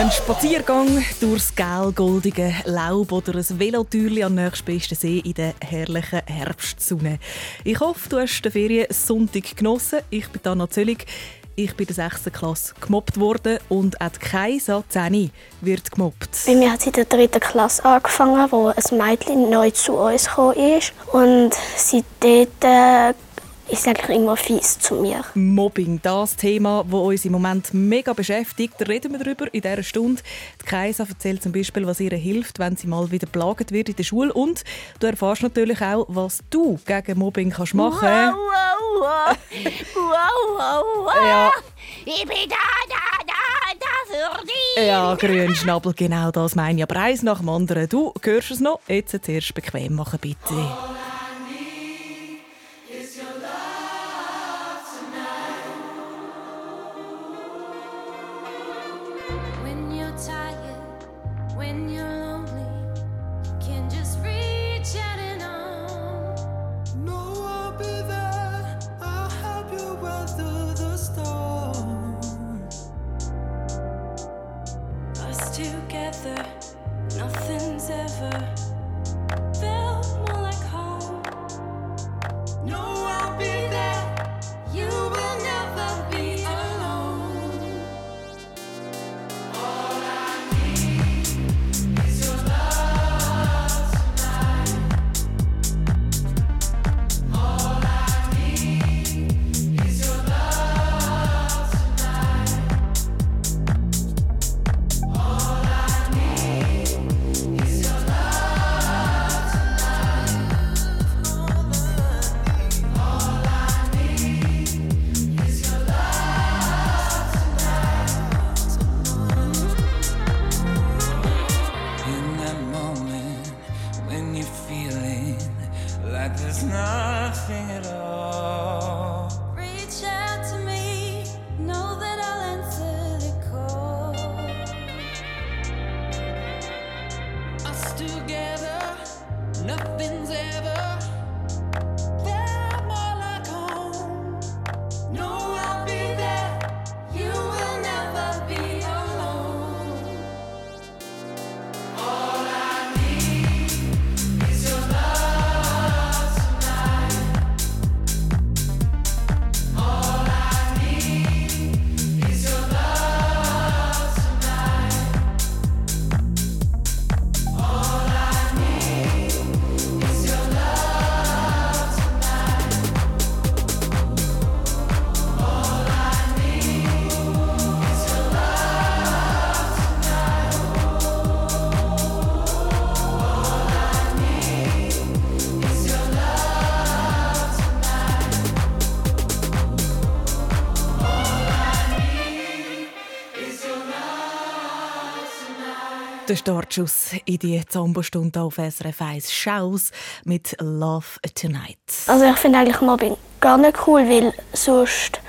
Ein Spaziergang durchs gelgoldige Laub oder ein Velotürli am nächstbesten See in der herrlichen Herbstsonne. Ich hoffe, du hast den Feriensonntag genossen. Ich bin Anna Zöllig. Ich bin in der 6. Klasse gemobbt worden und auch Kaisa 10 wird gemobbt. Bei mir hat sie in der 3. Klasse angefangen, wo ein Mädchen neu zu uns gekommen ist. Und seitdem ist eigentlich immer fies zu mir. Mobbing, das Thema, das uns im Moment mega beschäftigt. Da reden wir darüber in dieser Stunde. Die Kaisa erzählt zum Beispiel, was ihr hilft, wenn sie mal wieder plagt wird in der Schule. Und du erfährst natürlich auch, was du gegen Mobbing kannst machen kannst. Wow, wow, wow, wow, wow. Ja. Ich bin da, da, da, da für dich. Ja, grün Schnabel, genau das meine ich. Aber eins nach dem anderen. Du hörst es noch. Jetzt zuerst bequem machen, bitte. Der Startschuss in die Zombostunde auf SRF 1 Schaus mit Love Tonight. Also ich finde eigentlich Mobbing gar nicht cool, weil sonst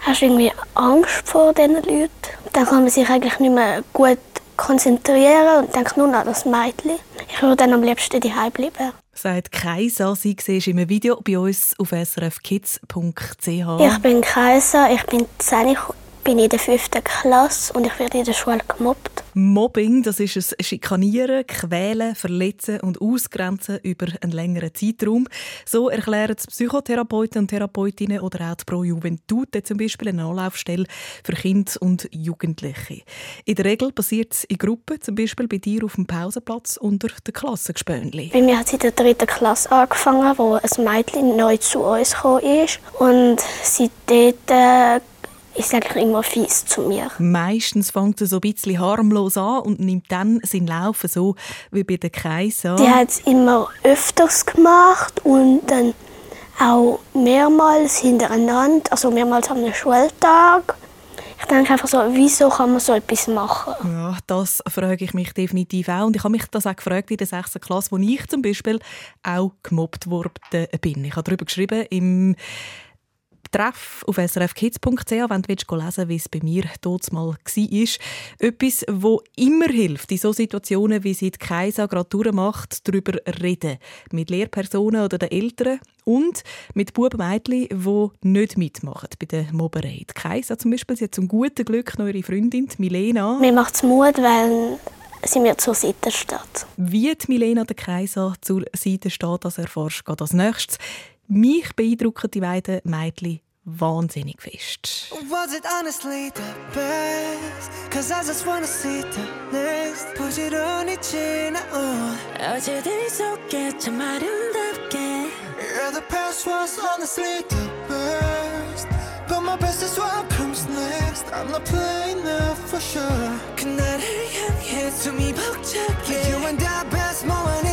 hast du irgendwie Angst vor diesen Leuten. Dann kann man sich eigentlich nicht mehr gut konzentrieren und denkt nur an das Mädchen. Ich würde dann am liebsten daheim bleiben. Sagt Kaisa, sie siehst einem Video bei uns auf srfkids.ch. Ich bin Kaiser, ich bin 10, ich bin in der 5. Klasse und ich werde in der Schule gemobbt. Mobbing, das ist ein Schikanieren, Quälen, Verletzen und Ausgrenzen über einen längeren Zeitraum. So erklären es Psychotherapeuten und Therapeutinnen oder auch die Pro Juventute zum Beispiel eine Anlaufstelle für Kinder und Jugendliche. In der Regel passiert es in Gruppen, zum Beispiel bei dir auf dem Pausenplatz unter den Klassengespönli. Bei mir hat es in der 3. Klasse angefangen, wo ein Mädchen neu zu uns gekommen ist. Und seitdem äh, es eigentlich immer fies zu mir. Meistens fängt es so ein bisschen harmlos an und nimmt dann seinen Lauf so wie bei der Kaiser. Die hat es immer öfters gemacht und dann auch mehrmals hintereinander, also mehrmals am Schultag. Ich denke einfach so, wieso kann man so etwas machen? Ja, das frage ich mich definitiv auch. Und ich habe mich das auch gefragt in der 6. Klasse, wo ich zum Beispiel auch gemobbt worden bin. Ich habe darüber geschrieben im Treff auf srfkids.ch, wenn du willst, lesen wie es bei mir dort mal war. Etwas, wo immer hilft, in so Situationen, wie sie die Kaisa gerade durchmacht, darüber reden. Mit Lehrpersonen oder den Eltern und mit Buben und Mädchen, die nicht mitmachen bei der Mobberei. Die Kaisa zum Beispiel, sie hat zum guten Glück noch ihre Freundin, Milena. Mir macht es Mut, weil sie mir zur Seite steht. Wie die Milena der Kaiser zur Seite steht, das erfährst du als nächstes. Mich beeindrucken die beiden Mädchen wahnsinnig fest. Was it honestly the best? Cause I just wanna see the next. 부지런히 지나온 어제들 속에 참 아름답게 Yeah, the past was honestly the best. But my best is what comes next. I'm not playing now for sure. 그날을 향해 숨이 벅차게. You and I best moment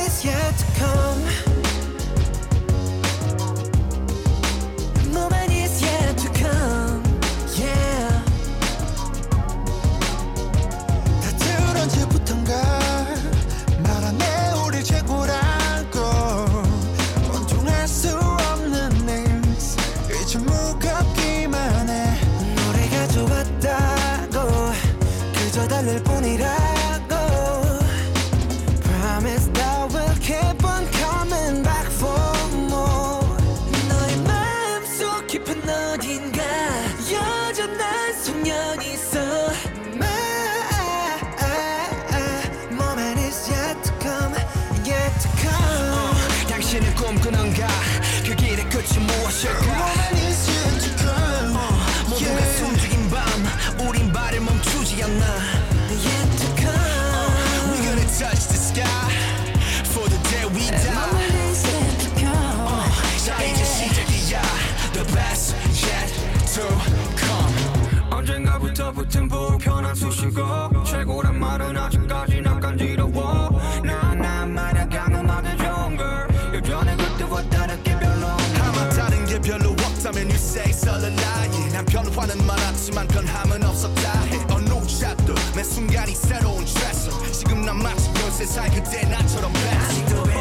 불편한 수식어 최고란 말은 아직까지 난 간지러워. 나난 말야 강음하게 좋은 걸 예전에 그때와 다르게 별로 아마 다른 게 별로 없다면 you say it's all a lie. 난 변화는 많았지만 변함은 없었다. 해 어느 샷도 매 순간이 새로운 트레서 지금 난 마치 13살 그때 나처럼 best 아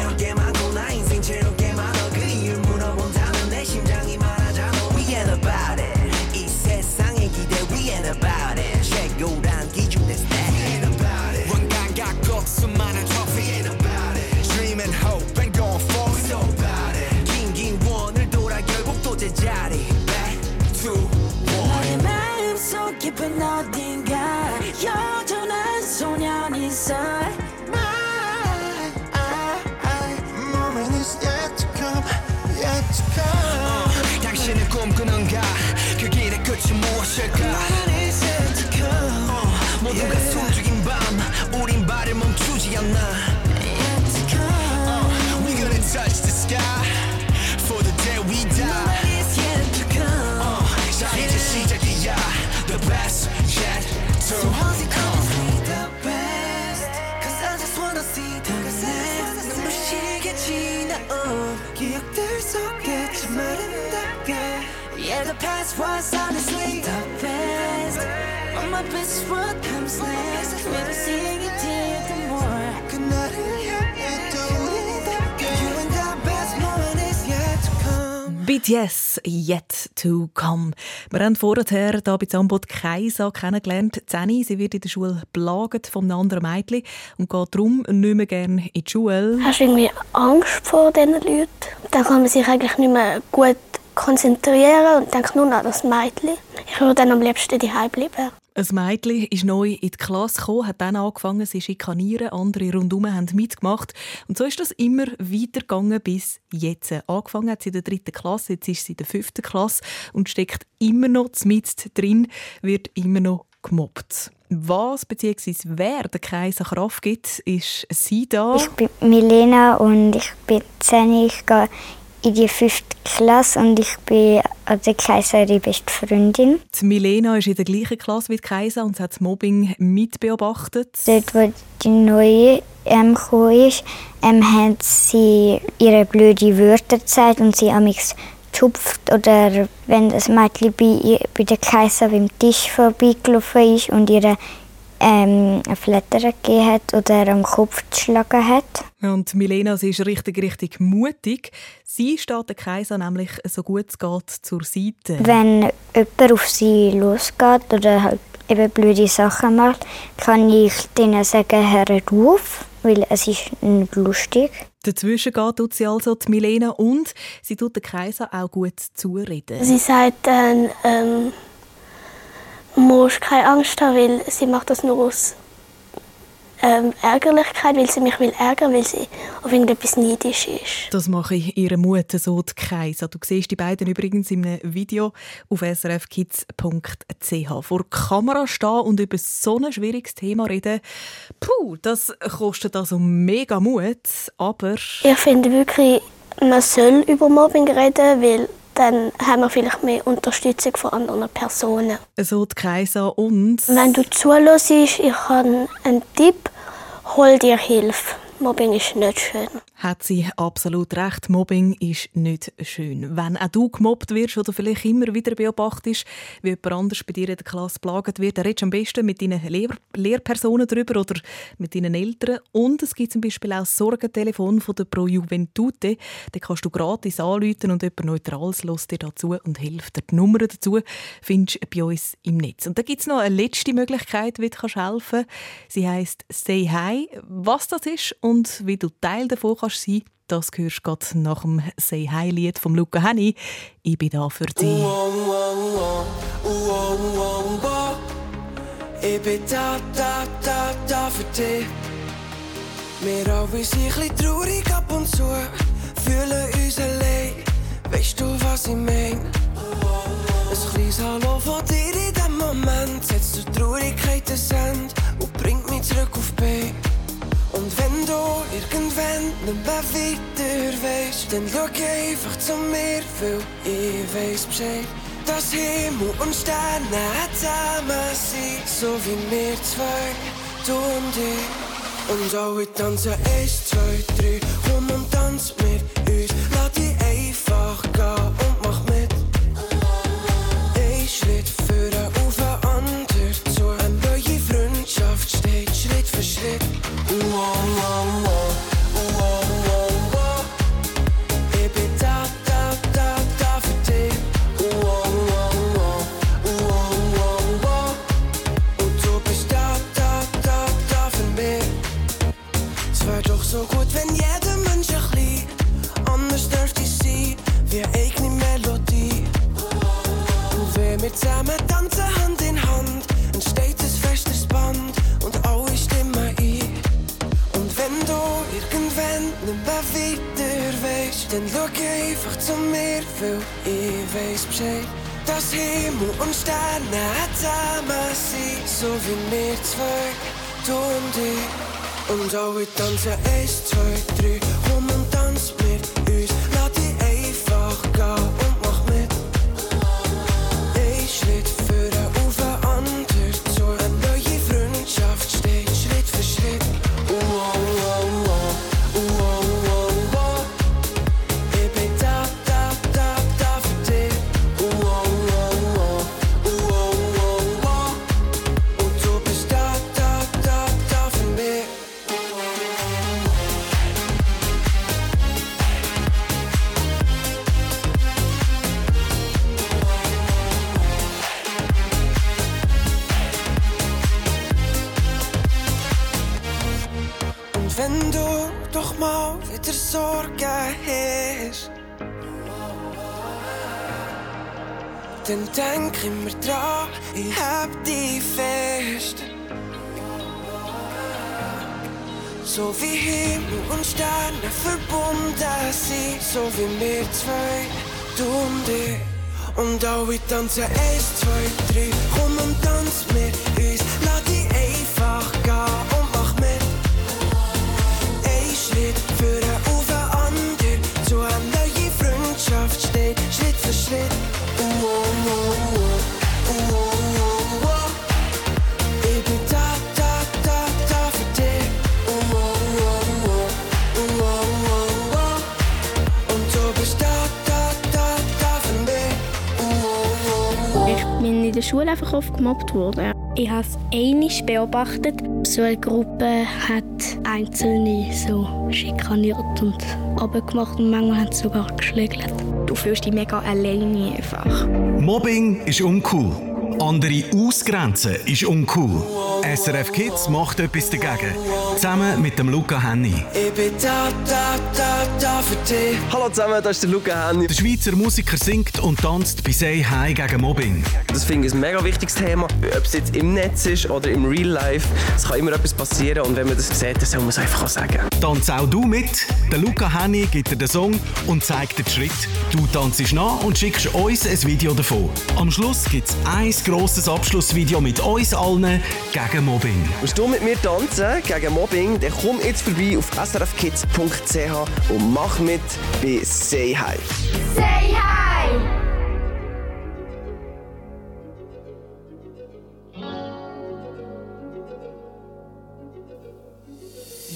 check out. past was honestly the best. All my best what comes next. Maybe seeing you did the more. Could yet to come. BTS, yet to come. Wir haben vorher hier bei Zambot Kaisa kennengelernt. Zeni, sie wird in der Schule belagert von einem anderen Mädchen und geht darum nicht mehr gerne in die Schule. Hast du irgendwie Angst vor diesen Leuten? Dann kann man sich eigentlich nicht mehr gut konzentrieren und denkt nur noch an das Mädchen. Ich würde dann am liebsten daheim bleiben. Ein Mädchen ist neu in die Klasse gekommen, hat dann angefangen, sie zu schikanieren. Andere rundherum haben mitgemacht. Und so ist das immer weitergegangen bis jetzt. Angefangen hat sie in der dritten Klasse, jetzt ist sie in der fünften Klasse und steckt immer noch mit drin, wird immer noch gemobbt. Was bzw. wer der an Kraft gibt, ist sie da. Ich bin Milena und ich bin 10. Ich gehe in die fünfte Klasse und ich bin an der Kaiser ihre beste Freundin. Die Milena ist in der gleichen Klasse wie die Kaisa und hat das Mobbing mitbeobachtet. Dort, wo die neue ähm, ist, ähm, haben sie ihre blöde Wörter gesagt und sie haben mich geschupft oder wenn das Mädchen bei, ihr- bei der Kaiser beim Tisch vorbeigelaufen ist und ihre ähm, ein Flattern gegeben hat oder am Kopf geschlagen hat. Und Milena, sie ist richtig, richtig mutig. Sie steht der Kaiser nämlich so gut es geht zur Seite. Wenn jemand auf sie losgeht oder halt eben blöde Sachen macht, kann ich denen sagen, hört auf, weil es ist nicht lustig. Dazwischen geht tut sie also die Milena und sie tut den Kaiser auch gut zureden. Sie sagt dann, ähm, musst keine Angst haben, weil sie macht das nur aus ähm, Ärgerlichkeit, weil sie mich will ärgern, weil sie auf irgendetwas neidisch ist. Das mache ich ihre Mutter so die Kaiser. Du siehst die beiden übrigens in einem Video auf srfkids.ch. Vor der Kamera stehen und über so ein schwieriges Thema reden, puh, das kostet also mega Mut, aber... Ich finde wirklich, man soll über Mobbing reden, weil dann haben wir vielleicht mehr Unterstützung von anderen Personen. So die Kaiser und... Wenn du zuhörst, ich habe einen Tipp, hol dir Hilfe. Mobbing ist nicht schön. Hat sie absolut recht. Mobbing ist nicht schön. Wenn auch du gemobbt wirst oder vielleicht immer wieder beobachtest, wie jemand anders bei dir in der Klasse belagert wird, dann redest du am besten mit deinen Lehr Lehrpersonen darüber oder mit deinen Eltern. Und es gibt zum Beispiel auch das Sorgentelefon von der Pro Juventute. Da kannst du gratis anrufen und jemand Neutrales lässt dir dazu und hilft dir. Die Nummer dazu findest du bei uns im Netz. Und da gibt es noch eine letzte Möglichkeit, wie du helfen kannst. Sie heisst «Say Hi». Was das ist und wie du Teil davon kannst sein, das hörst du gerade nach dem «Say Hi»-Lied von Luca Henny. Ich bin da für dich. Ich bin da, da, da, da für dich. Wir alle sind ein bisschen traurig ab und zu, fühlen uns allein. Weißt du, was ich mein? Ein kleines Hallo von dir in dem Moment setzt zur Traurigkeit ein Ende und bringt mich zurück auf Bein. Wenn du irgendwann nicht mehr weiter weißt, dann schau einfach zu mir, weil ich weiß Bescheid. Dass Himmel und Sterne zusammen sind, so wie wir zwei, du und ich. Und alle tanzen eins, zwei, drei, komm und tanz mit uns. Lass dich einfach gehen Wow, wow, wow. wie wir weg, du und ich. Und auch ich tanze 1, 2, 3, Himmel und Sterne verbunden sind, so wie wir zwei, du und ich. Und alle tanzen eins, zwei, drei, komm und tanz mit uns. Lass dich einfach gehen Schule einfach oft gemobbt worden. Ich habe es einig beobachtet. So eine Gruppe hat Einzelne so schikaniert und abgemacht und manchmal haben sie sogar geschlägelt. Du fühlst dich mega alleine einfach. Mobbing ist uncool. Andere ausgrenzen ist uncool. SRF Kids macht etwas dagegen. Zusammen mit dem Luca Henny. Ich bin da, da, da, da für dich. Hallo zusammen, das ist der Luca Henny. Der Schweizer Musiker singt und tanzt bei Say Hi gegen Mobbing. Das finde ich ein mega wichtiges Thema. Ob es jetzt im Netz ist oder im Real Life, es kann immer etwas passieren und wenn man das sieht, dann soll man es einfach auch sagen. Tanz auch du mit. Der Luca Henny gibt dir den Song und zeigt dir den Schritt. Du tanzt nach und schickst uns ein Video davon. Am Schluss gibt es ein grosses Abschlussvideo mit uns allen gegen Mobbing. Willst du mit mir tanzen gegen Mobbing, dann komm jetzt vorbei auf srfkids.ch und mach mit bei Say Hi. Say hi!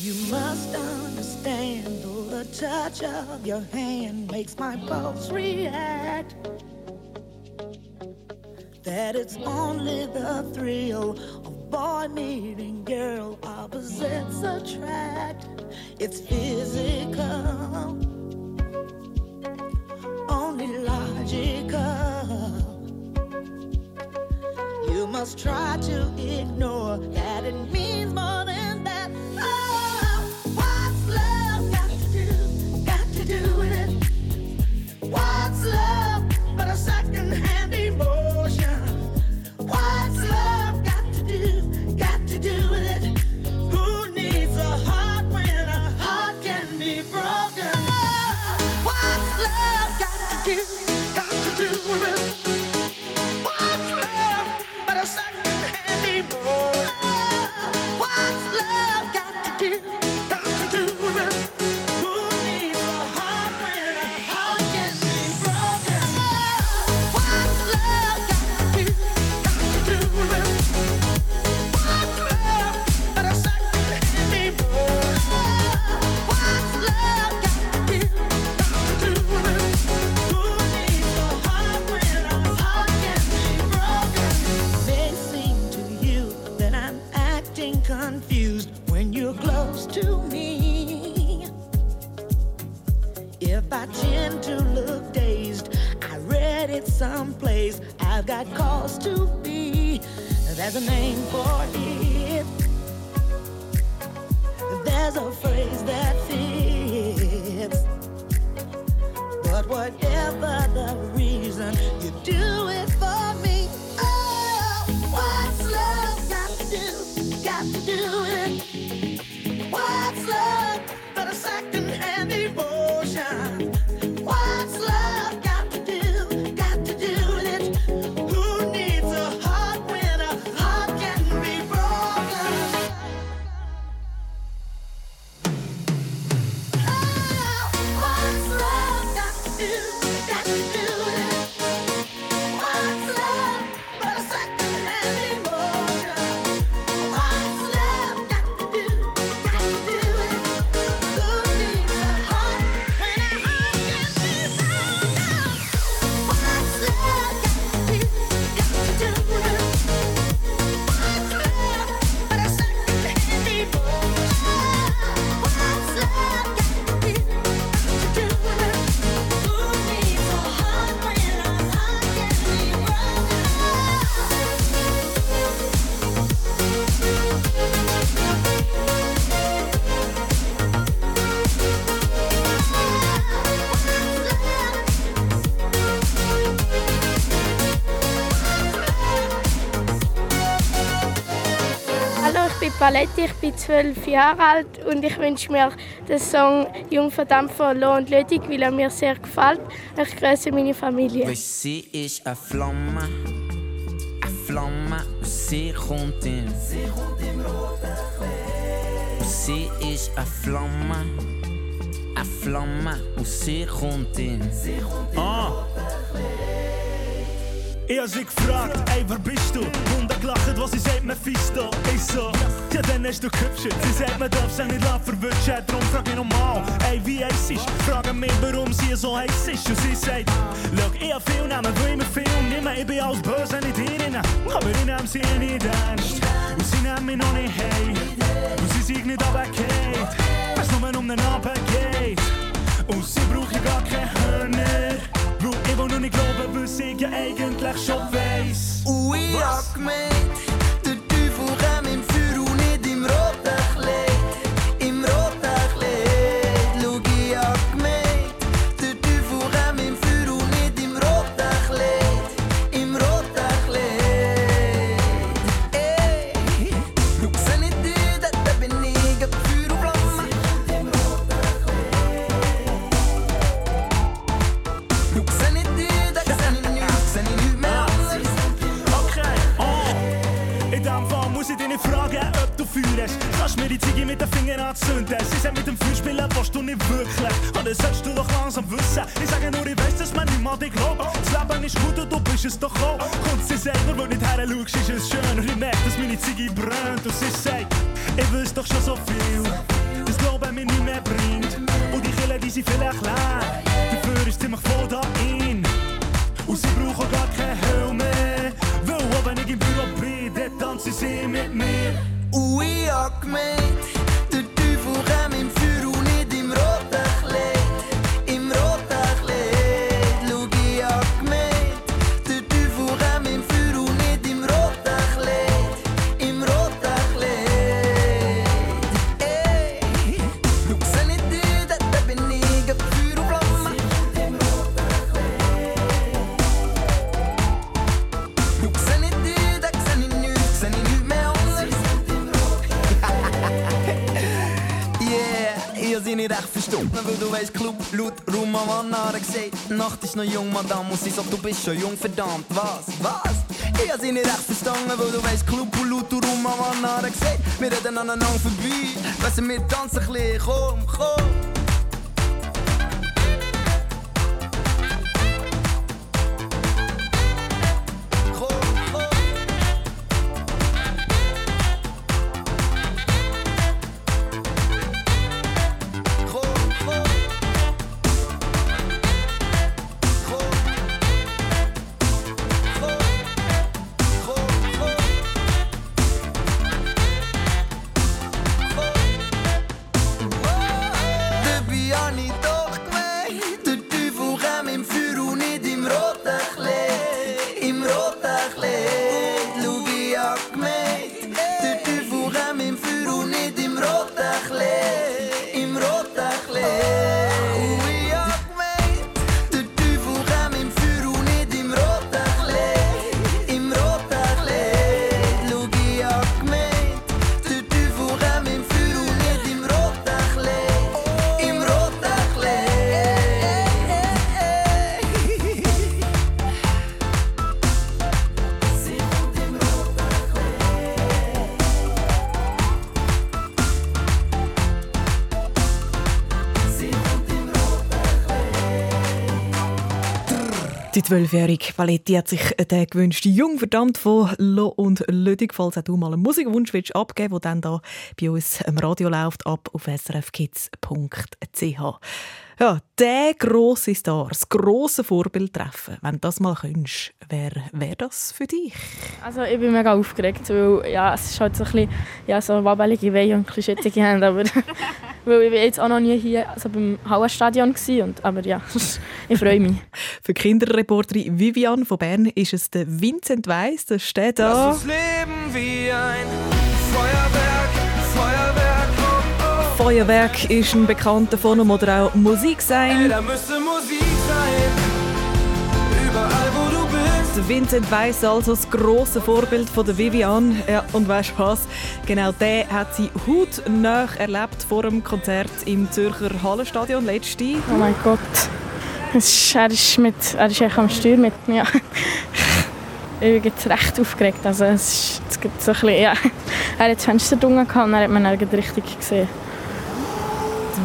You must understand, though the touch of your hand makes my pulse react. That it's only the thrill of boy meeting girl, opposites attract. It's physical, only logical. You must try to ignore that it means more Got cause to be. There's a name for it. There's a phrase that fits. But whatever bin zwölf Jahre alt und ich wünsche mir den Song Jung verdammt von Lo und Lödig, weil er mir sehr gefällt. Ich grüße meine Familie. Você ist eine Flamme, eine Flamme, você kommt in. Você ist eine Flamme, eine Flamme, você kommt in. Ah. Ich hab sie gefragt, ey, wer bist du? Und er gelacht, was sie sagt, Mephisto. Ich so, ja, dann hast du gehübscht. Sie sagt, man darf sich nicht lassen verwünschen. Darum frag ich nochmal, ey, wie heiß ist? Fragen mich, warum sie so heiß ist. Und sie sagt, schau, ich hab viel Namen, will immer viel nehmen. Ich bin alles böse, nicht ihnen. Aber ich nehm sie nicht ernst. Und sie nehmen mich noch nicht hey. Und sie sind nicht runtergefallen. Weil's nur um den Abend geht. Und sie braucht ja gar keine Hörner. Weil ich will nur nicht glauben, was ich ja eigentlich schon weiss. Und ich hab gesagt, Nacht ist noch jung, Madame, und sie sagt, du bist schon jung, verdammt, was, was? Ich hab sie nicht echt verstanden, weil du weißt, Club, und laut, Raum am anderen gesagt, wir reden aneinander vorbei, weißt du, wir tanzen ein bisschen, komm, komm. Die zwölfjährige Paletti hat sich den gewünschten Jung verdammt von Lo und Lödig, falls auch du mal einen Musikwunsch willst abgeben willst, der dann da bei uns im Radio läuft, ab auf srfkids.ch. Ja, der grosse Star, das grosse Vorbild treffen, wenn du das mal könntest, wer wäre das für dich? Also ich bin mega aufgeregt, weil ja, es ist halt so ein bisschen ja, so wabbelige Wehen und ein bisschen schüttige Hände, aber weil ich bin jetzt auch noch nie hier also beim Hauenstadion gsi und aber ja, ich freue mich. Für Kinderreporterin Vivian von Bern ist es der Vincent Weiss, der steht da. Lass uns leben wie ein Feuerwerk. Feuerwerk ist ein bekannter von oder auch Musik Ey, sein. da müsste Musik sein. Überall, wo du bist. Vincent Weiss also das grosse Vorbild von der Vivian. Ja, und weißt du was? Genau der hat sie hautnah erlebt vor dem Konzert im Zürcher Hallenstadion letzte. Oh mein Gott. Es ist, er, ist mit, er ist echt am Steuer mit mir. Ich bin jetzt recht aufgeregt. Also es ist, es gibt so ein bisschen, ja. Er hat das Fenster dunkel gehabt und dann hat man ihn richtig gesehen.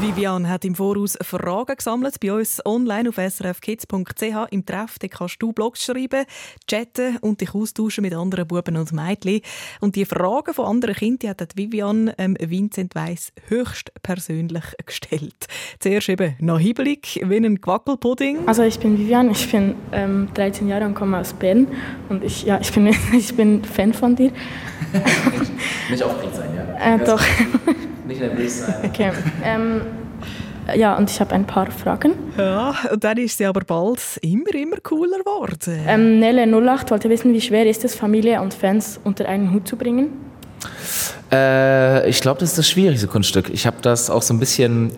Vivian hat im Voraus Fragen gesammelt bei uns online auf srfkids.ch. Im Treff kannst du Blogs schreiben, chatten und dich austauschen mit anderen Buben und Mädchen. Und die Fragen von anderen Kindern hat Vivian ähm, Vincent Weiss höchst persönlich gestellt. Zuerst eben nach Hibbelig, wie ein Quackelpudding. Also ich bin Vivian, ich bin ähm, 13 Jahre und komme aus Bern und ich, ja, ich, bin, ich bin Fan von dir. Nicht aufgeregt sein, ja? Äh, doch. Nicht nervös sein. Okay. Ähm, ja, und ich habe ein paar Fragen. Ja, und dann ist sie aber bald immer, immer cooler geworden. Ähm, Nelle 08 wollte wissen, wie schwer ist es, Familie und Fans unter einen Hut zu bringen? Äh, ich glaube, das ist das schwierigste Kunststück. Ich habe das auch so ein bisschen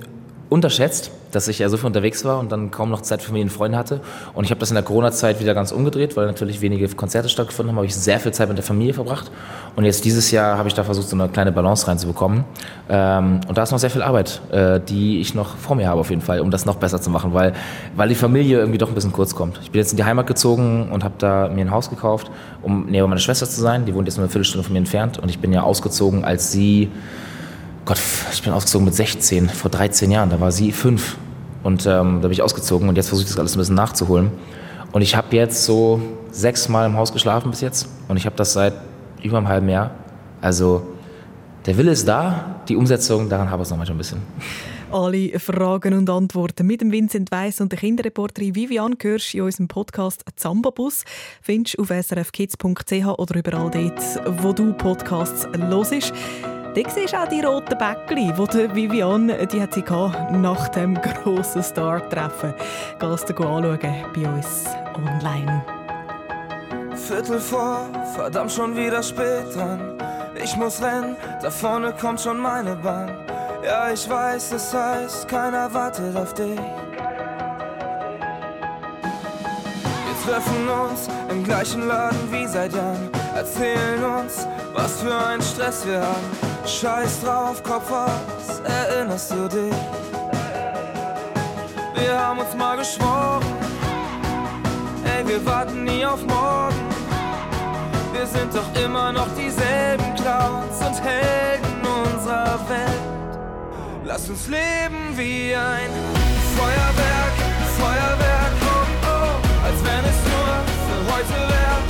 unterschätzt, dass ich ja so viel unterwegs war und dann kaum noch Zeit für Familie und Freunde hatte. Und ich habe das in der Corona-Zeit wieder ganz umgedreht, weil natürlich wenige Konzerte stattgefunden haben, habe ich sehr viel Zeit mit der Familie verbracht. Und jetzt dieses Jahr habe ich da versucht, so eine kleine Balance reinzubekommen. Ähm, und da ist noch sehr viel Arbeit, äh, die ich noch vor mir habe auf jeden Fall, um das noch besser zu machen, weil, weil die Familie irgendwie doch ein bisschen kurz kommt. Ich bin jetzt in die Heimat gezogen und habe da mir ein Haus gekauft, um näher bei meiner Schwester zu sein. Die wohnt jetzt nur eine Viertelstunde von mir entfernt und ich bin ja ausgezogen, als sie Gott, ich bin ausgezogen mit 16, vor 13 Jahren, da war sie fünf. Und ähm, da bin ich ausgezogen und jetzt versuche ich das alles ein bisschen nachzuholen. Und ich habe jetzt so sechsmal im Haus geschlafen bis jetzt und ich habe das seit über einem halben Jahr. Also der Wille ist da, die Umsetzung, daran habe ich es noch manchmal ein bisschen. Alle Fragen und Antworten mit dem Vincent Weiss und der Kinderreporterin Vivian hörst in unserem Podcast Zambabus. Findest du auf srfkids.ch oder überall dort, wo du Podcasts hörst. Da siehst du auch die roten Bäckchen, die die Vivian die hat sie gehabt, nach dem grossen Star-Treffen. Gehst du anschauen bei uns online. Viertel vor, verdammt schon wieder spät dran. Ich muss rennen, da vorne kommt schon meine Bahn. Ja, ich weiß, es heißt, keiner wartet auf dich. Wir treffen uns im gleichen Laden wie seit Jahren. Erzählen uns, was für ein Stress wir haben. Scheiß drauf, Kopf aus, erinnerst du dich? Wir haben uns mal geschworen, ey, wir warten nie auf morgen. Wir sind doch immer noch dieselben Clowns und Helden unserer Welt. Lass uns leben wie ein Feuerwerk, Feuerwerk, oh oh, als wenn es nur für heute wäre,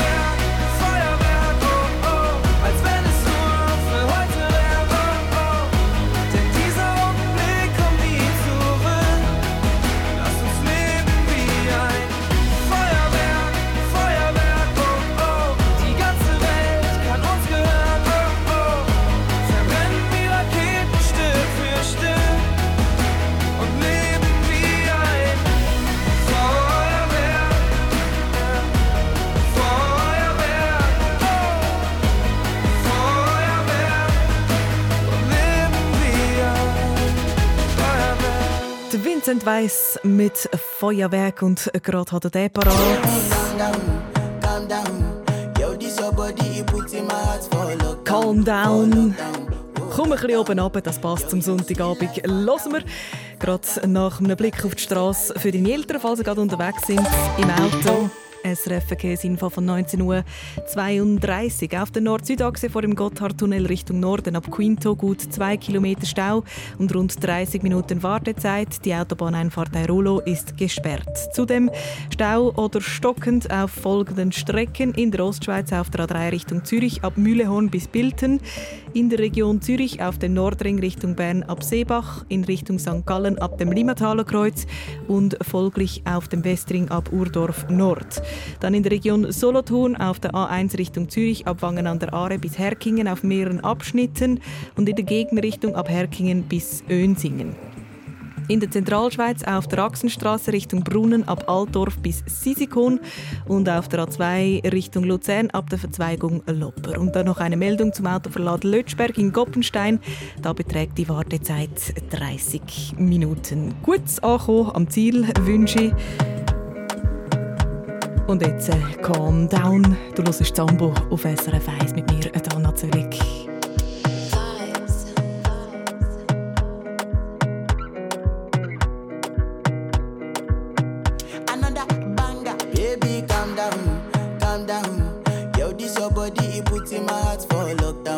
Eins und Weiss mit Feuerwerk und gerade hat er den parat. Calm down. Komm ein bisschen oben runter, das passt zum Sonntagabend. Hören wir gerade nach einem Blick auf die Straße für deine Eltern, falls sie gerade unterwegs sind, im Auto. SRF Verkehrsinfo von 19.32 Uhr. Auf der Nord-Süd-Achse vor dem Gotthardtunnel Richtung Norden ab Quinto gut 2 Kilometer Stau und rund 30 Minuten Wartezeit. Die Autobahneinfahrt Airolo ist gesperrt. Zudem Stau oder stockend auf folgenden Strecken in der Ostschweiz auf der A3 Richtung Zürich ab Mühlehorn bis Bilten, in der Region Zürich auf den Nordring Richtung Bern ab Seebach, in Richtung St. Gallen ab dem Limmataler Kreuz und folglich auf dem Westring ab Urdorf Nord. Dann in der Region Solothurn auf der A1 Richtung Zürich ab Wangen an der Aare bis Herkingen auf mehreren Abschnitten und in der Gegenrichtung ab Herkingen bis Önsingen. In der Zentralschweiz auf der Achsenstraße Richtung Brunnen ab Altdorf bis Sisikon und auf der A2 Richtung Luzern ab der Verzweigung Lopper. Und dann noch eine Meldung zum Autoverlad Lötschberg in Goppenstein. Da beträgt die Wartezeit 30 Minuten. Gutes Ankommen am Ziel wünsche ich. Und jetzt äh, Calm Down. Du hörst Zambo auf SRF 1 mit mir, äh, Dana Zöllig. Baby, calm down, calm down. Yo, this your body, it puts in my heart for lockdown.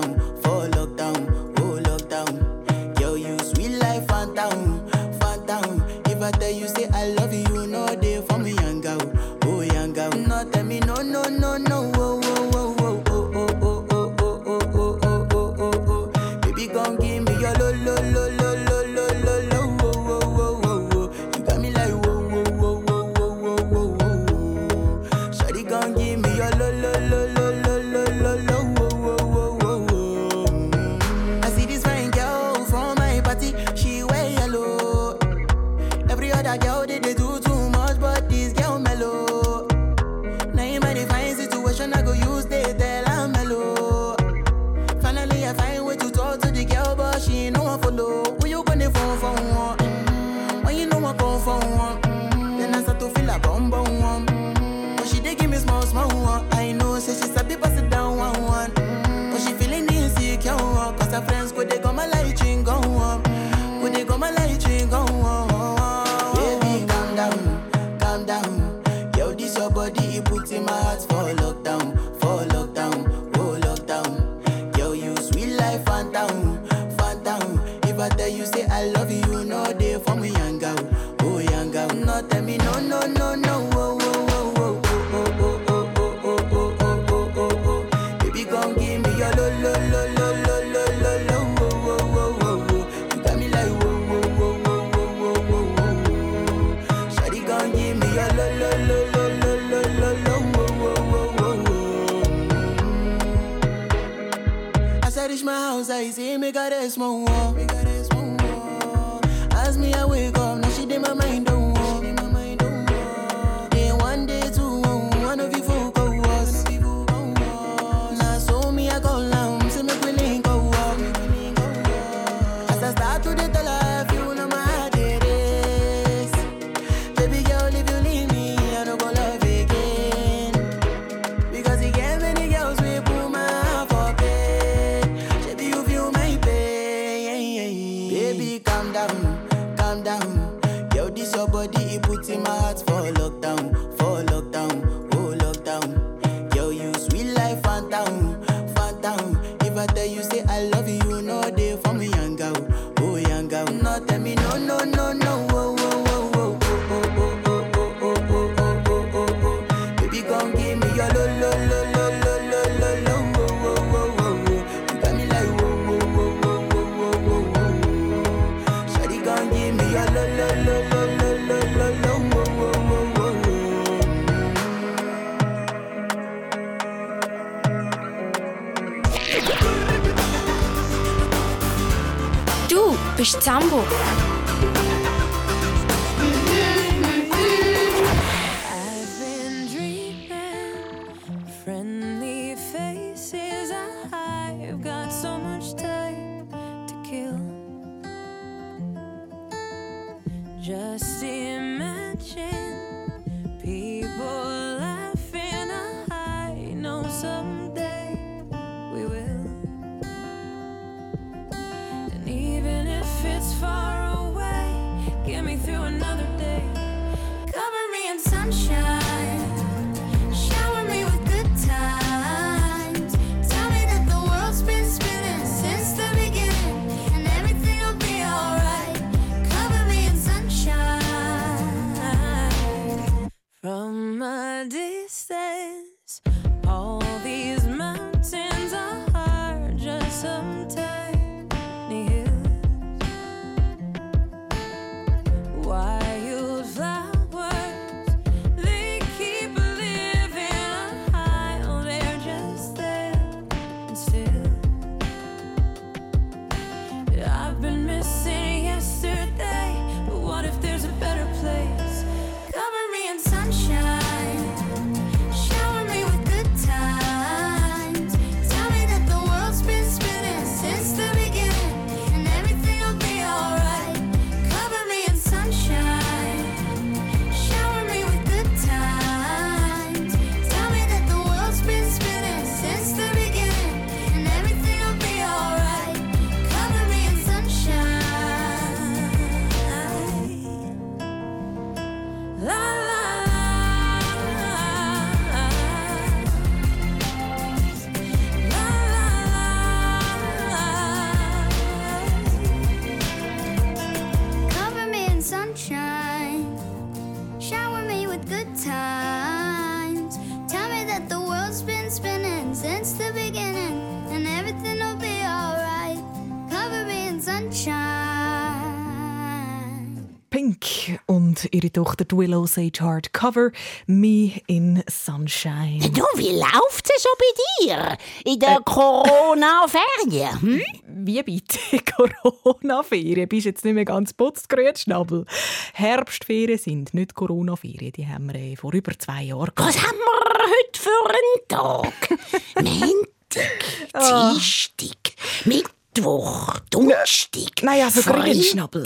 Ihre Tochter Willow Sage Hardcover «Me in Sunshine». Du, wie läuft es so bei dir in der Corona-Ferien? Hm? Wie bitte? Corona-Ferien? Bist jetzt nicht mehr ganz putzt, Grünschnabel. Herbstferien sind nicht Corona-Ferien. Die haben wir äh, vor über zwei Jahren Was haben wir heute für einen Tag? Montag, Dienstag, Mittwoch, Donnerstag, Nein, also. Freitag,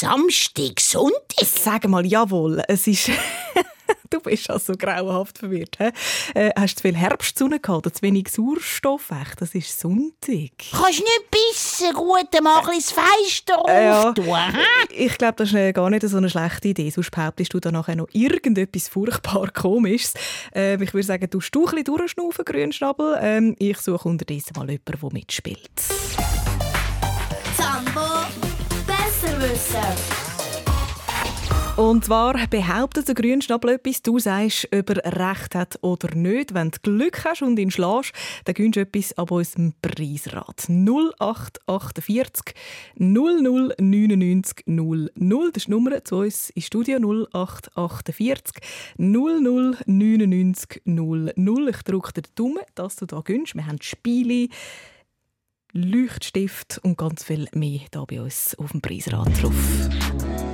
Samstag, Sonntag. Sag mal, jawohl, es ist... du bist also grauenhaft verwirrt. He? Äh, hast du zu viel Herbstsonne gehabt oder zu wenig Sauerstoff? Echt, das ist Sonntag. Kannst nicht bissen, gut, mal ein bisschen das Fenster Äh, ja. auftun. hä? Ich glaube, das ist äh, gar nicht so eine schlechte Idee. Sonst behauptest du dann nachher noch irgendetwas furchtbar Komisches. Ähm, ich würde sagen, du du ein bisschen durchschnaufen, Grünschnabel. Ähm, ich suche unterdessen mal jemanden, der mitspielt. Und zwar behauptet der Grünschnabel etwas, du sagst, ob er recht hat oder nicht. Wenn du Glück hast und ihn schlägst, dann gewinnst du etwas ab unserem Preisrat. 0848 00 99 00. Das ist die Nummer zu uns im Studio 0848 00 99 00. Ich drücke dir Daumen, dass du da gewinnst. Wir haben Spiele, Leuchtstift und ganz viel mehr hier bei uns auf dem Preisrat drauf.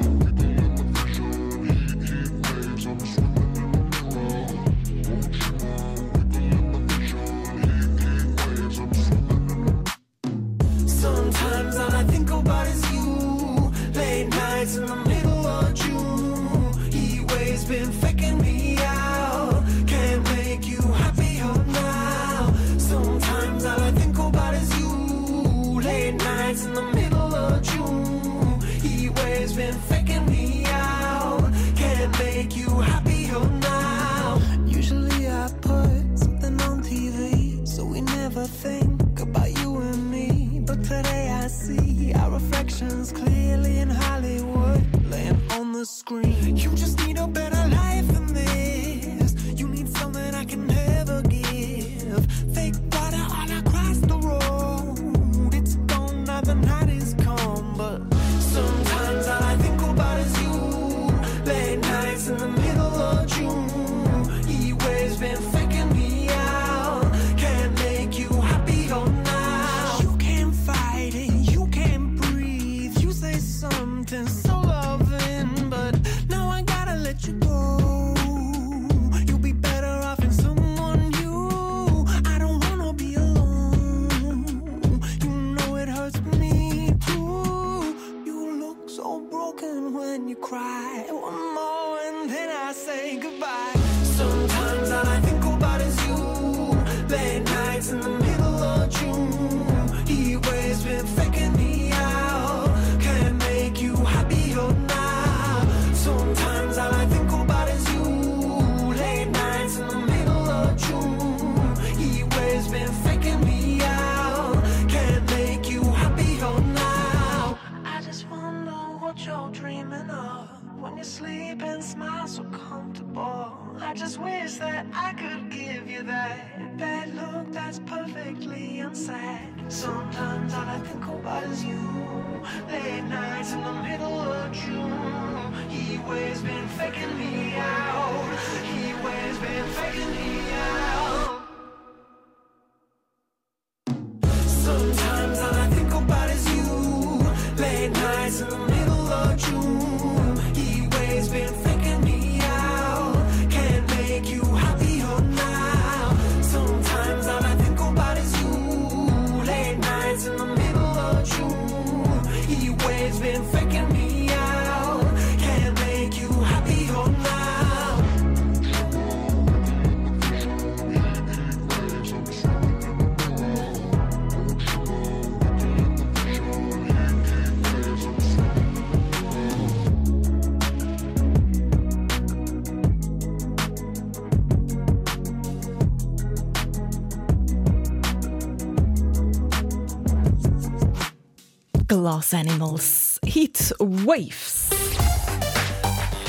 Glass Animals. Hit Waves.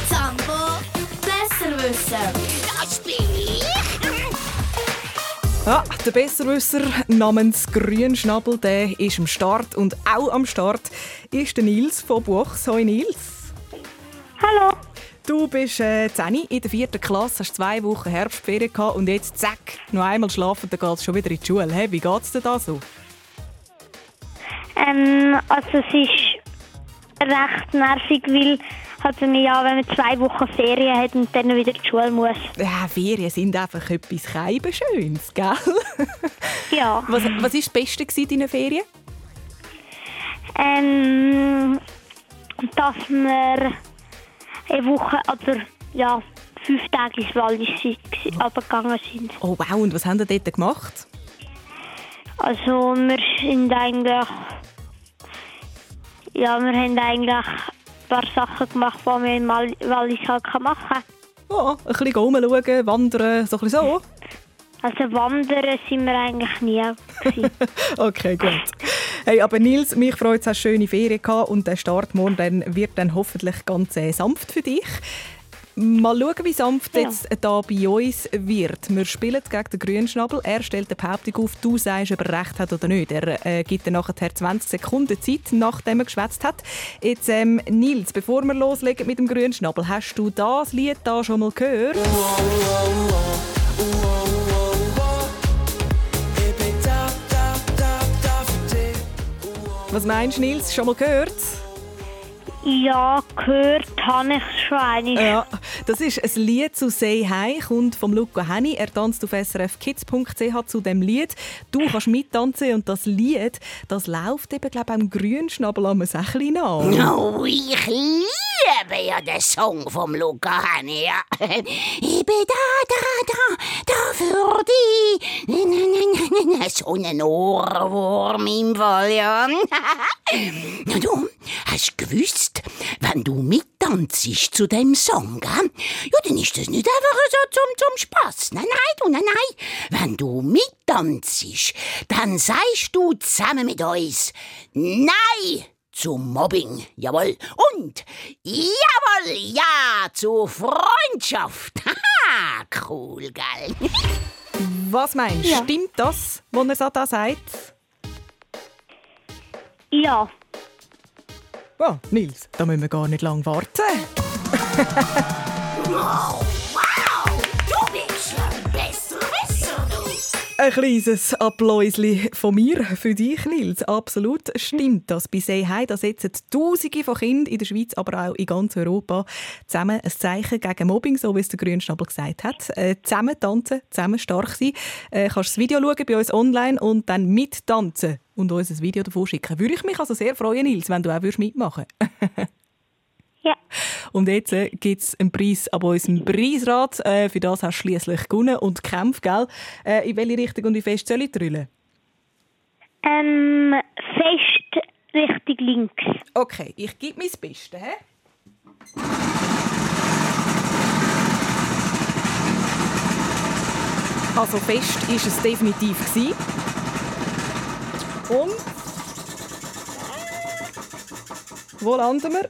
Zambo Besserwisser. Das bin ich. Ja, der Besserwisser namens Grünschnabel, der ist am Start. Und auch am Start ist der Nils von Buchs. Hoi Nils. Hallo. Du bist äh, 10 in der vierten Klasse, hast zwei Wochen Herbstferien gehabt und jetzt zack, noch einmal schlafen, dann geht es schon wieder in die Schule. Hey, wie geht es dir da so? Ähm, also es ist recht nervig, weil halt wenn man ja, wenn man zwei Wochen Ferien hat und dann wieder die Schule muss. Ja, Ferien sind einfach etwas Schönes, gell? Ja. Was, was war das Beste in deinen Ferien? Ähm, dass wir eine Woche, oder ja, fünf Tage ins Wallis runtergegangen sind. Oh wow, und was haben ihr dort gemacht? Also wir sind eigentlich, ja, wir haben eigentlich ein paar Sachen gemacht, die man im Wal- Wallis halt machen kann. Ja, ein bisschen rumschauen, wandern, so ein bisschen so. Also wandern sind wir eigentlich nie. Okay, gut. Hey, aber Nils, mich freut es, hast schöne Ferien gehabt und der Start morgen dann wird dann hoffentlich ganz äh, sanft für dich. Mal schauen, wie sanft Ja. jetzt da bei uns wird. Wir spielen gegen den Grünschnabel. Er stellt eine Behauptung auf, du sagst, ob er recht hat oder nicht. Er äh, gibt dann nachher 20 Sekunden Zeit, nachdem er geschwätzt hat. Jetzt, ähm, Nils, bevor wir loslegen mit dem Grünschnabel, hast du das Lied da schon mal gehört? Was meinst du, Nils? Schon mal gehört? Ja, gehört habe ich schon einmal. Ja, das ist ein Lied zu «Say Hi», kommt vom Luca Henny. Er tanzt auf srfkids.ch zu dem Lied. Du kannst mittanzen und das Lied, das läuft eben, glaube ich, am Grünschnabel am Sächli nach. Oh, ich liebe ja den Song vom Luca Henny. Ja. Ich bin da, da, da, da für dich. So ein Ohrwurm im Fall, ja. Na du, hast du gewusst, wenn du mittanzst zu dem Song, gell? ja, dann ist das nicht einfach so zum, zum Spaß. Nein, nein, du, nein, nein. Wenn du mittanzst, dann sagst du zusammen mit uns Nein zum Mobbing, jawohl. Und jawohl, ja zur Freundschaft. Haha, cool, gell? Was meinst du? Ja. Stimmt das, was er so da sagt? Ja. Ja, Nils, da müssen wir gar nicht lange warten. Wow, wow, du bist ein Besserwisser, du. Ein kleines Applausli von mir für dich, Nils. Absolut stimmt das. Bei «Say Hi» da setzen Tausende von Kindern in der Schweiz, aber auch in ganz Europa zusammen ein Zeichen gegen Mobbing, so wie es der Grünschnabel gesagt hat. Äh, zusammen tanzen, zusammen stark sein. Äh, kannst das Video schauen bei uns online und dann mittanzen und uns ein Video davon schicken. Würde ich mich also sehr freuen, Nils, wenn du auch würdest mitmachen Ja. Und jetzt äh, gibt es einen Preis ab unserem Preisrat. Äh, für das hast du schliesslich gewonnen und gekämpft, gell? Äh, in welche Richtung und wie fest soll ich drüllen? Ähm, fest Richtung links. Okay, ich gebe mein Bestes. Hä? Also fest ist es definitiv gsi. Und wo landen wir?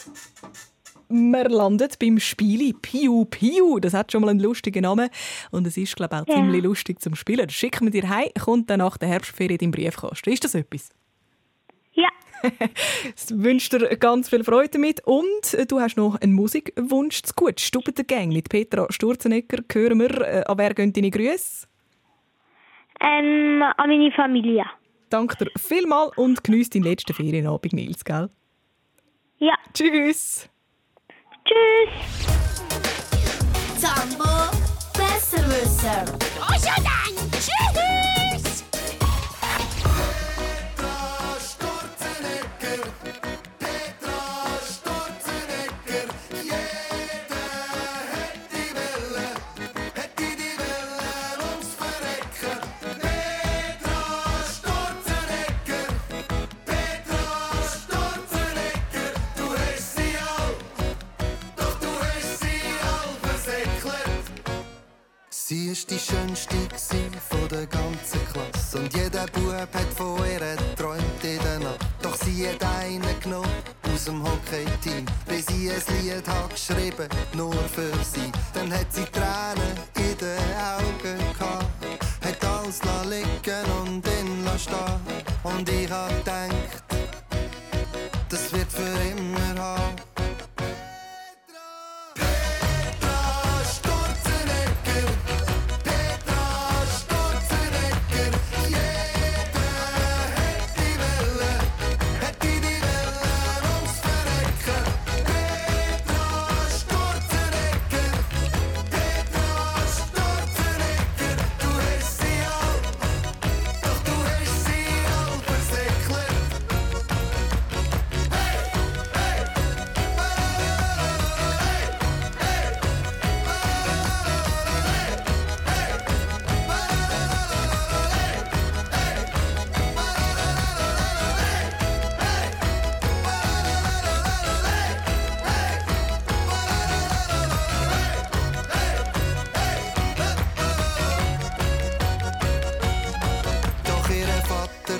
Wir landen beim Spieli Piu Piu. Das hat schon mal einen lustigen Namen und es ist glaube ich auch Ja. ziemlich lustig zum Spielen. Das schicken wir dir heim, kommt dann nach der Herbstferien in den Briefkasten. Ist das etwas? Ja. Ich wünsche dir ganz viel Freude damit und äh, du hast noch einen Musikwunsch zu gut. Stube der Gang mit Petra Sturzenegger hören wir. Äh, an wer gehen deine Grüße? Ähm, an meine Familie. Danke dir vielmals und genieß deinen letzten Ferienabend, Nils, gell? Ja. Tschüss. Tschüss. Zambo Besserwisser.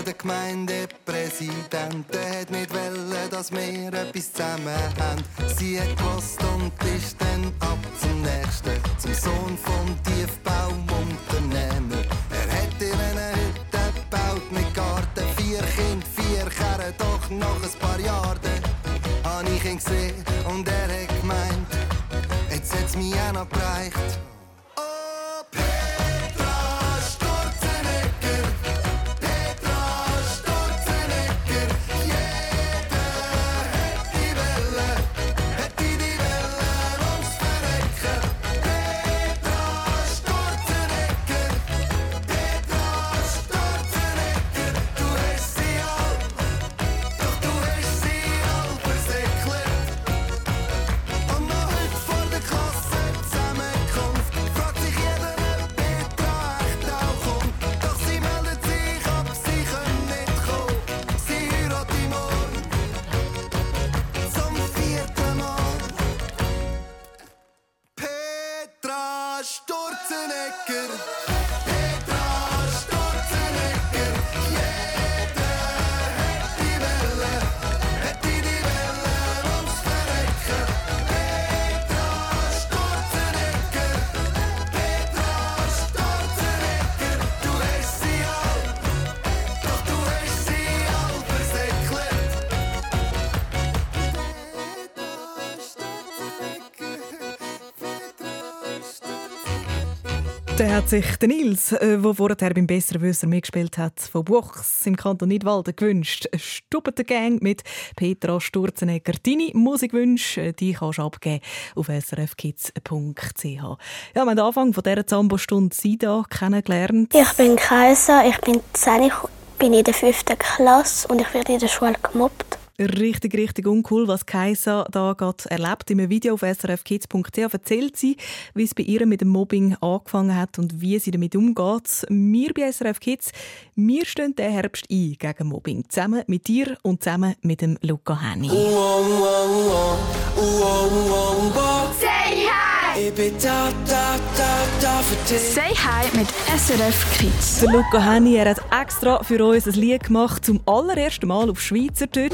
Der Gemeindepräsident. Hat nicht wollen, dass wir etwas zusammen haben. Sie hat gewusst und ist dann ab zum nächsten, zum Sohn vom Tiefbauunternehmer. Er hat ihr eine Hütte gebaut mit Garten, vier Kinder, vier Kerren, doch nach ein paar Jahren habe ich ihn gesehen und er hat gemeint, jetzt hat's mich auch noch bereicht. Hat sich der Nils, äh, der vorher beim Besserwisser mitgespielt hat, von Buchs im Kanton Nidwalden gewünscht. Stubete Gang mit Petra Sturzenegger. Deine Musikwünsche, äh, die kannst du abgeben auf srfkids.ch. Ja, wir haben Anfang von dieser Zambo-Stunde Sida kennengelernt. Ich bin Kaiser, ich bin 10, ich bin in der 5. Klasse und ich werde in der Schule gemobbt. Richtig, richtig uncool, was Kaisa da gerade erlebt. Im Video auf srfkids.ch erzählt sie, wie es bei ihr mit dem Mobbing angefangen hat und wie sie damit umgeht. Wir bei SRF Kids, wir stehen diesen Herbst ein gegen Mobbing. Zusammen mit dir und zusammen mit dem Luca Henny. Say hi! Ich bin da, da, da, da für dich. Say hi mit SRF Kids. Der Luca Henny er hat extra für uns ein Lied gemacht, zum allerersten Mal auf Schweizerdeutsch.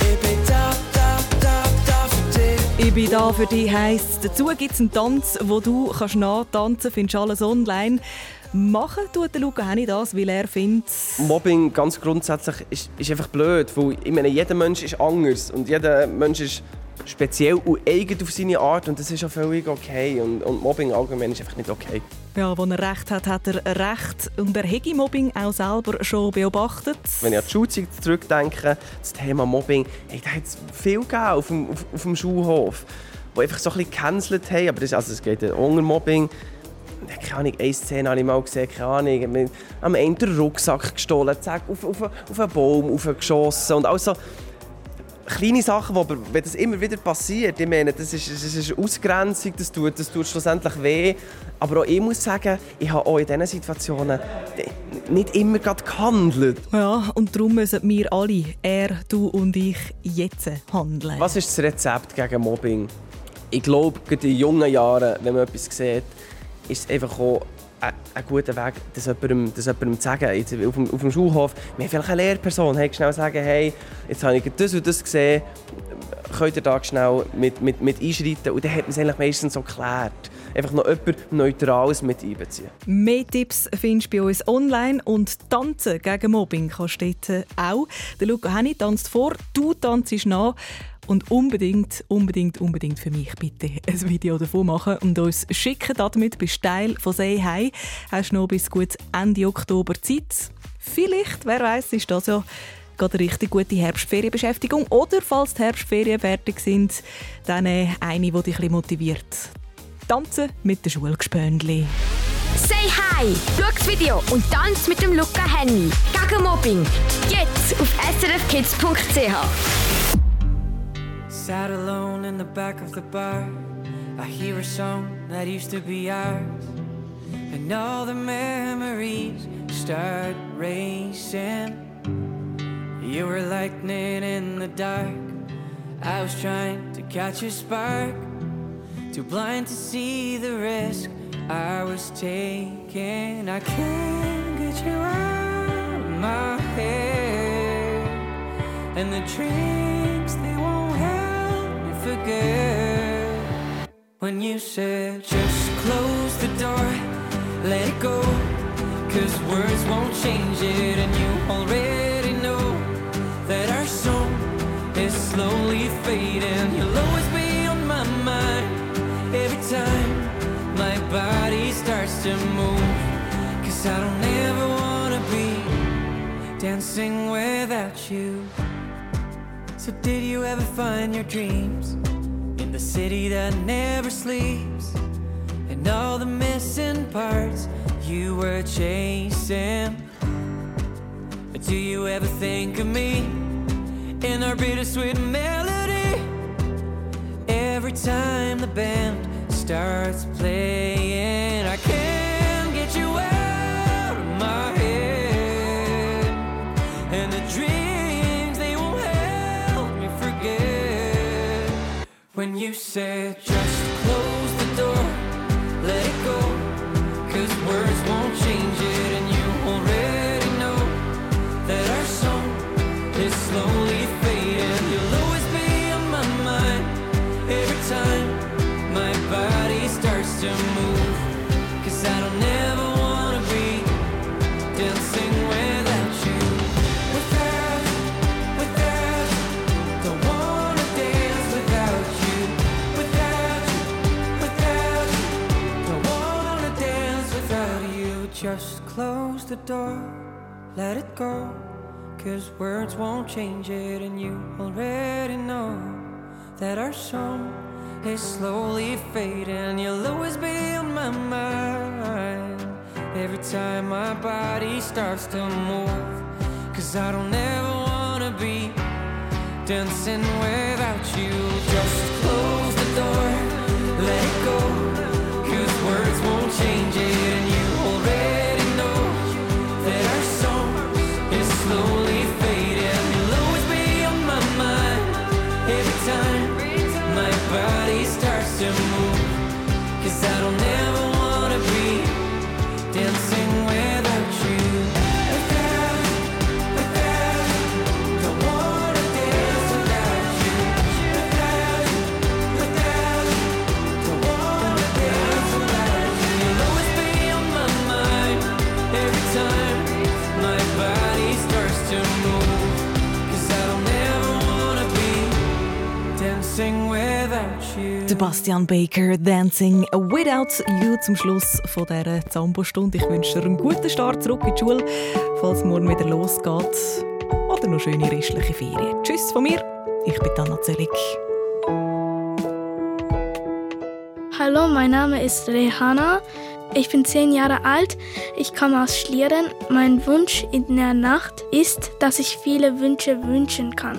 Ich bin da, da, da, da für dich. Ich bin da für dich heisst. Dazu gibt es einen Tanz, wo du kannst nachtanzen kannst. Findest alles online. Machen tut der Luca Henny das, weil er findet... Mobbing ganz grundsätzlich ist, ist einfach blöd, weil ich meine, jeder Mensch ist anders und jeder Mensch ist speziell und eigen auf seine Art und das ist auch völlig okay und, und Mobbing allgemein ist einfach nicht okay. Ja, wo er recht hat, hat er recht. Und er hat Mobbing auch selber schon beobachtet. Wenn ich an die Schulzeit zurückdenke, das Thema Mobbing, hey, da hat es viel gegeben auf dem, auf, auf dem Schulhof, die einfach so ein bisschen gecancelt haben, aber das, also es geht unter Mobbing. Keine Ahnung, eine Szene habe ich mal gesehen, keine Ahnung, am Ende den Rucksack gestohlen, zack, auf, auf, auf einen Baum aufgeschossen und also kleine Sachen, die aber, wenn das immer wieder passiert, ich meine, das ist, das ist Ausgrenzung, das tut, das tut schlussendlich weh. Aber auch ich muss sagen, ich habe auch in diesen Situationen nicht immer gerade gehandelt. Ja, und darum müssen wir alle, er, du und ich, jetzt handeln. Was ist das Rezept gegen Mobbing? Ich glaube, gerade in jungen Jahren, wenn man etwas sieht, ist es einfach auch ein, guter Weg, das jemandem, das jemandem zu sagen. Jetzt auf, dem, auf dem Schulhof, wir haben vielleicht eine Lehrperson, hey, schnell sagen, hey, jetzt habe ich das und das gesehen, könnt ihr da schnell mit, mit, mit einschreiten? Und dann hat man es eigentlich meistens so geklärt. Einfach noch jemand Neutrales mit einbeziehen. Mehr Tipps findest du bei uns online und Tanzen gegen Mobbing kannst du dort auch. Der Luca Henny tanzt vor, du tanzt nach. Und unbedingt, unbedingt, unbedingt für mich bitte ein Video davon machen und uns schicken. Damit bist du Teil von «Say Hi». Hast noch bis gut Ende Oktober Zeit. Vielleicht, wer weiß, ist das ja gerade eine richtig gute Herbstferienbeschäftigung. Oder falls die Herbstferien fertig sind, dann äh, eine, die dich ein motiviert. Tanzen mit den Schulgespöndli. Say hi! Schau das Video und tanz mit dem Luca Henny. Gegen Mobbing. Jetzt auf srfkids.ch. Sat alone in the back of the bar. I hear a song that used to be ours. And all the memories start racing. You were lightning in the dark. I was trying to catch a spark. Too blind to see the risk I was taken. I can't get you out of my head. And the drinks, they won't forget. When you said, just close the door, let it go. Cause words won't change it, and you already know that our song is slowly fading. You'll always be on my mind every time my body starts to move. Cause I don't ever wanna be dancing without you. Did you ever find your dreams in the city that never sleeps? And all the missing parts you were chasing? Do you ever think of me in our bittersweet melody? Every time the band starts playing, I When you said, just close the door, let it go. Cause words won't change it, and you already know that our the door, let it go. Cause words won't change it, and you already know that our song is slowly fading. You'll always be on my mind every time my body starts to move. Cause I don't ever wanna be dancing without you. Just close the door, let it go. Cause words won't change it, Sebastian Baker, Dancing Without You zum Schluss von dieser Zambo-Stunde. Ich wünsche dir einen guten Start zurück in die Schule, falls morgen wieder losgeht. Oder noch schöne restliche Ferien. Tschüss von mir, ich bin Anna Zelig. Hallo, mein Name ist Rehana. Ich bin zehn Jahre alt. Ich komme aus Schlieren. Mein Wunsch in der Nacht ist, dass ich viele Wünsche wünschen kann.